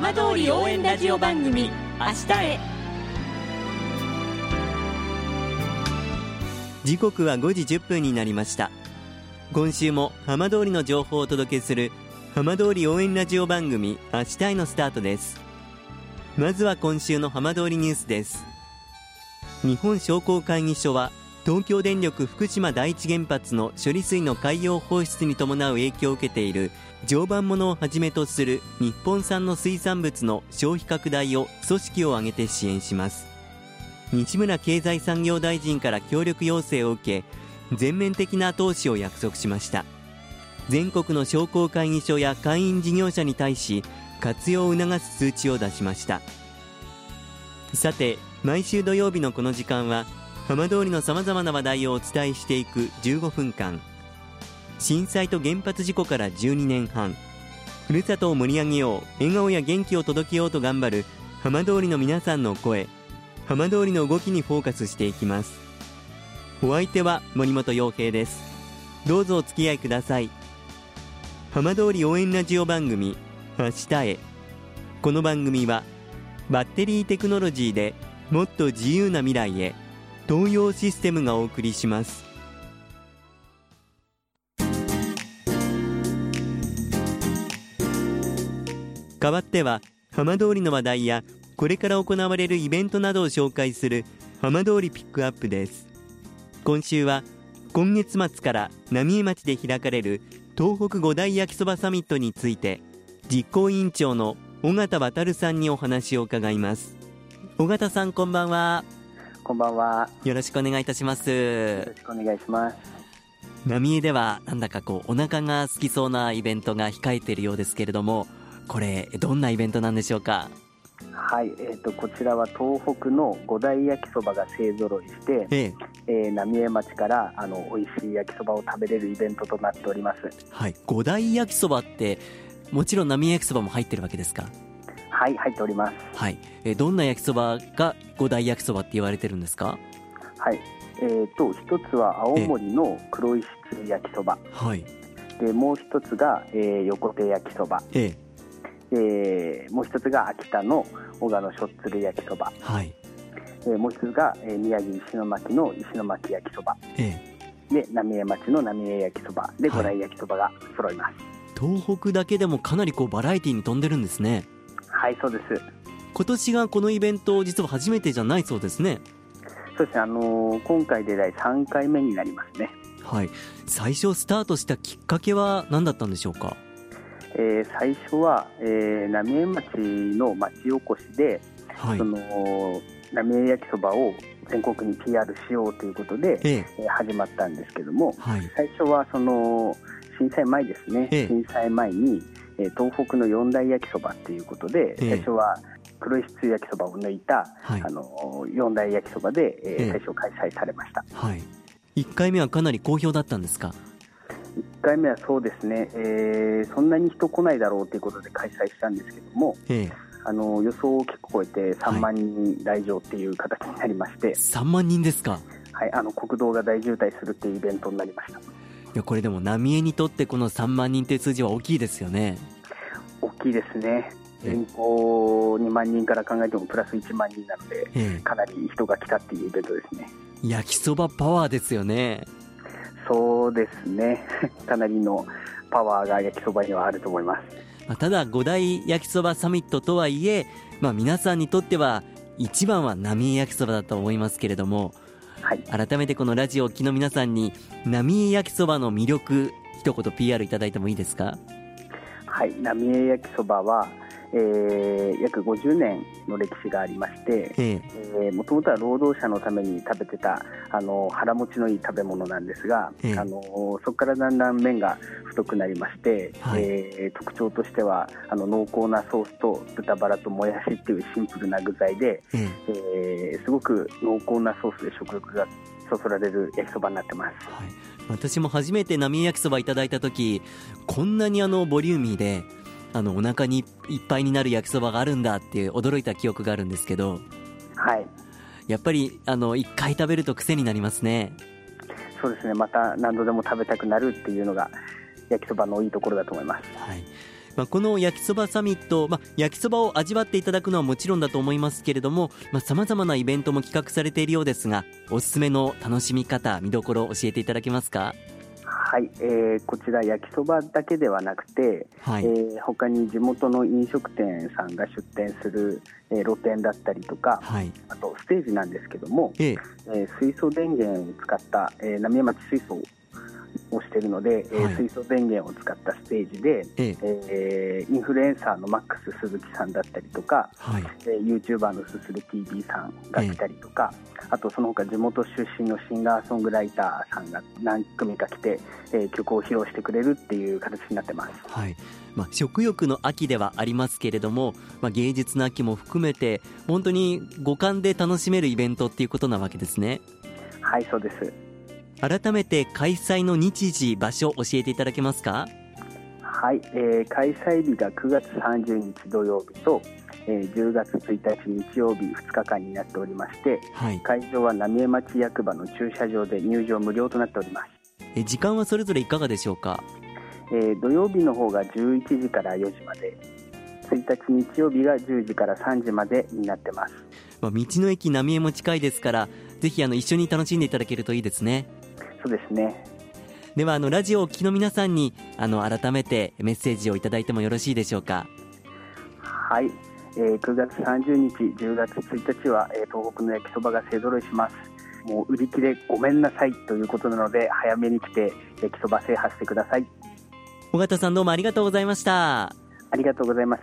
浜通り応援ラジオ番組明日へ。時刻は5時10分になりました。今週も浜通りの情報をお届けする浜通り応援ラジオ番組明日へのスタートです。まずは今週の浜通りニュースです。日本商工会議所は東京電力福島第一原発の処理水の海洋放出に伴う影響を受けている常磐ものをはじめとする日本産の水産物の消費拡大を組織を挙げて支援します。西村経済産業大臣から協力要請を受け全面的な投資を約束しました。全国の商工会議所や会員事業者に対し活用を促す通知を出しました。さて毎週土曜日のこの時間は浜通りのさまざまな話題をお伝えしていく15分間。震災と原発事故から12年半。ふるさとを盛り上げよう。笑顔や元気を届けようと頑張る。浜通りの皆さんの声。浜通りの動きにフォーカスしていきます。お相手は森本洋平です。どうぞお付き合いください。浜通り応援ラジオ番組明日へ。この番組はバッテリーテクノロジーでもっと自由な未来へ。東洋システムがお送りします。代わっては浜通りの話題やこれから行われるイベントなどを紹介する浜通りピックアップです。今週は今月末から浪江町で開かれる東北五大焼きそばサミットについて実行委員長の尾形渉さんにお話を伺います。尾形さんこんばんは。こんばんは。よろしくお願いいたします。よろしくお願いします。浪江ではなんだかこうお腹が空きそうなイベントが控えているようですけれどもこれどんなイベントなんでしょうか？はい、えーと、こちらは東北の五大焼きそばが勢ぞろいして、えええー、浪江町からあの美味しい焼きそばを食べれるイベントとなっております。はい、五大焼きそばってもちろん浪江焼きそばも入ってるわけですか？はい、入っております。はい、えー、どんな焼きそばが五大焼きそばって言われてるんですか？はい、えっ、ー、と一つは青森の黒石焼きそば。はい。でもう一つが、えー、横手焼きそば。えええー、もう一つが秋田の小川のしょっつる焼きそば、はい。えー、もう一つが、えー、宮城石巻の石巻焼きそば、えー、で浪江町の浪江焼きそば。で五大焼きそばが揃います、はい、東北だけでもかなりこうバラエティーに富んでるんですね。はいそうです。今年がこのイベント実は初めてじゃないそうですね。そうですね、あのー、今回で第3回目になりますね。はい。最初スタートしたきっかけは何だったんでしょうか？えー、最初は、えー、浪江町の町おこしで、はい、その浪江焼きそばを全国に PR しようということで、ええ。ー、始まったんですけども、はい、最初はその震災前ですね、ええ、震災前に、えー、東北の四大焼きそばということで、え、最初は黒石焼きそばを抜いた、はい、あの四大焼きそばで、えー、最初開催されました、はい、1回目はかなり好評だったんですか？1回目はそうですね、えー、そんなに人来ないだろうということで開催したんですけども、ええ、あの予想を結構超えて3万人来場っていう形になりまして、はい、3万人ですか、はい、あの国道が大渋滞するっていうイベントになりました。いやこれでも浪江にとってこの3万人という数字は大きいですよね。大きいですね。人口2万人から考えてもプラス1万人なので、かなり人が来たっていうイベントですね。焼きそばパワーですよねそうですね、かなりのパワーが焼きそばにはあると思います。まあ、ただ、五大焼きそばサミットとはいえ、まあ、皆さんにとっては、一番は浪江焼きそばだと思いますけれども、はい、改めてこのラジオを聴きの皆さんに、浪江焼きそばの魅力、一言 PR いただいてもいいですか？はい、浪江焼きそばは、えー、約50年の歴史がありましてもともとは労働者のために食べてたあの腹持ちのいい食べ物なんですが、えー、あのそこからだんだん麺が太くなりまして、はい、えー、特徴としてはあの濃厚なソースと豚バラともやしっていうシンプルな具材で、えー、えー、すごく濃厚なソースで食欲がそそられる焼きそばになってます。はい。私も初めて浪江焼きそばいただいた時こんなにあのボリューミーであのお腹にいっぱいになる焼きそばがあるんだっていう驚いた記憶があるんですけど、はい、やっぱりあの1回食べると癖になりますね。そうですね。また何度でも食べたくなるっていうのが焼きそばのいいところだと思います、はい、まあ、この焼きそばサミット、まあ、焼きそばを味わっていただくのはもちろんだと思いますけれどもさまざ、まなイベントも企画されているようですがおすすめの楽しみ方見どころを教えていただけますか？はい、えー、こちら焼きそばだけではなくて、はい、えー、他に地元の飲食店さんが出店する、えー、露店だったりとか、はい、あとステージなんですけども、えー、えー、水素電源を使った、えー、浪江町水素をしているので、はい、えー、水素電源を使ったステージで、ええ。ー、インフルエンサーのマックス鈴木さんだったりとか、はい。えー、ユーチューバーのすする TV さんが来たりとか、えー、あとその他地元出身のシンガーソングライターさんが何組か来て、えー、曲を披露してくれるっていう形になってます。はい。まあ、食欲の秋ではありますけれども、まあ、芸術の秋も含めて本当に五感で楽しめるイベントっていうことなわけですね。はいそうです改めて開催の日時場所教えていただけますか？はい、えー、開催日が9月30日土曜日と、えー、10月1日日曜日2日間になっておりまして、はい、会場は浪江町役場の駐車場で入場無料となっております。え時間はそれぞれいかがでしょうか、えー、土曜日の方が11時から4時まで1日日曜日が10時から3時までになってます、まあ、道の駅浪江も近いですからぜひあの一緒に楽しんでいただけるといいですねそうですね。ではあのラジオをお聞きの皆さんにあの改めてメッセージをいただいてもよろしいでしょうか？はい、えー、9月30日10月1日は、えー、東北の焼きそばが勢ぞろいします。もう売り切れごめんなさいということなので早めに来て焼きそば制覇してください。尾形さんどうもありがとうございました。ありがとうございます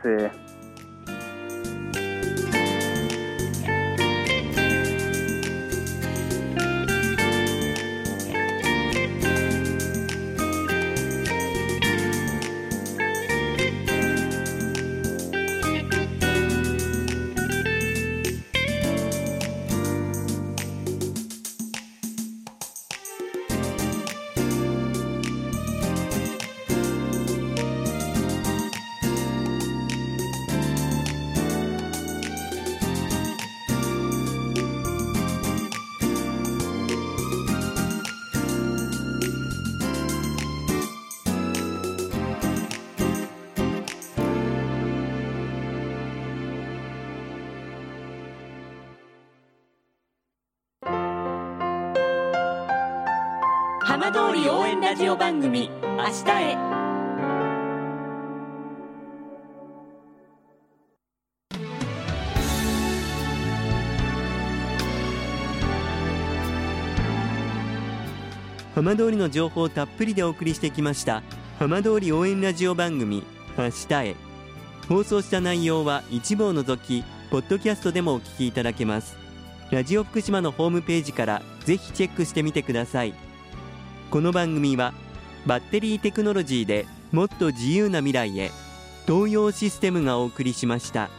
浜通り応援ラジオ番組「明日へ」浜通りの情報をたっぷりでお送りしてきました浜通り応援ラジオ番組「明日へ」放送した内容は一部を除きポッドキャストでもお聞きいただけます。ラジオ福島のホームページからぜひチェックしてみてください。この番組はバッテリーテクノロジーでもっと自由な未来へ東洋システムがお送りしました。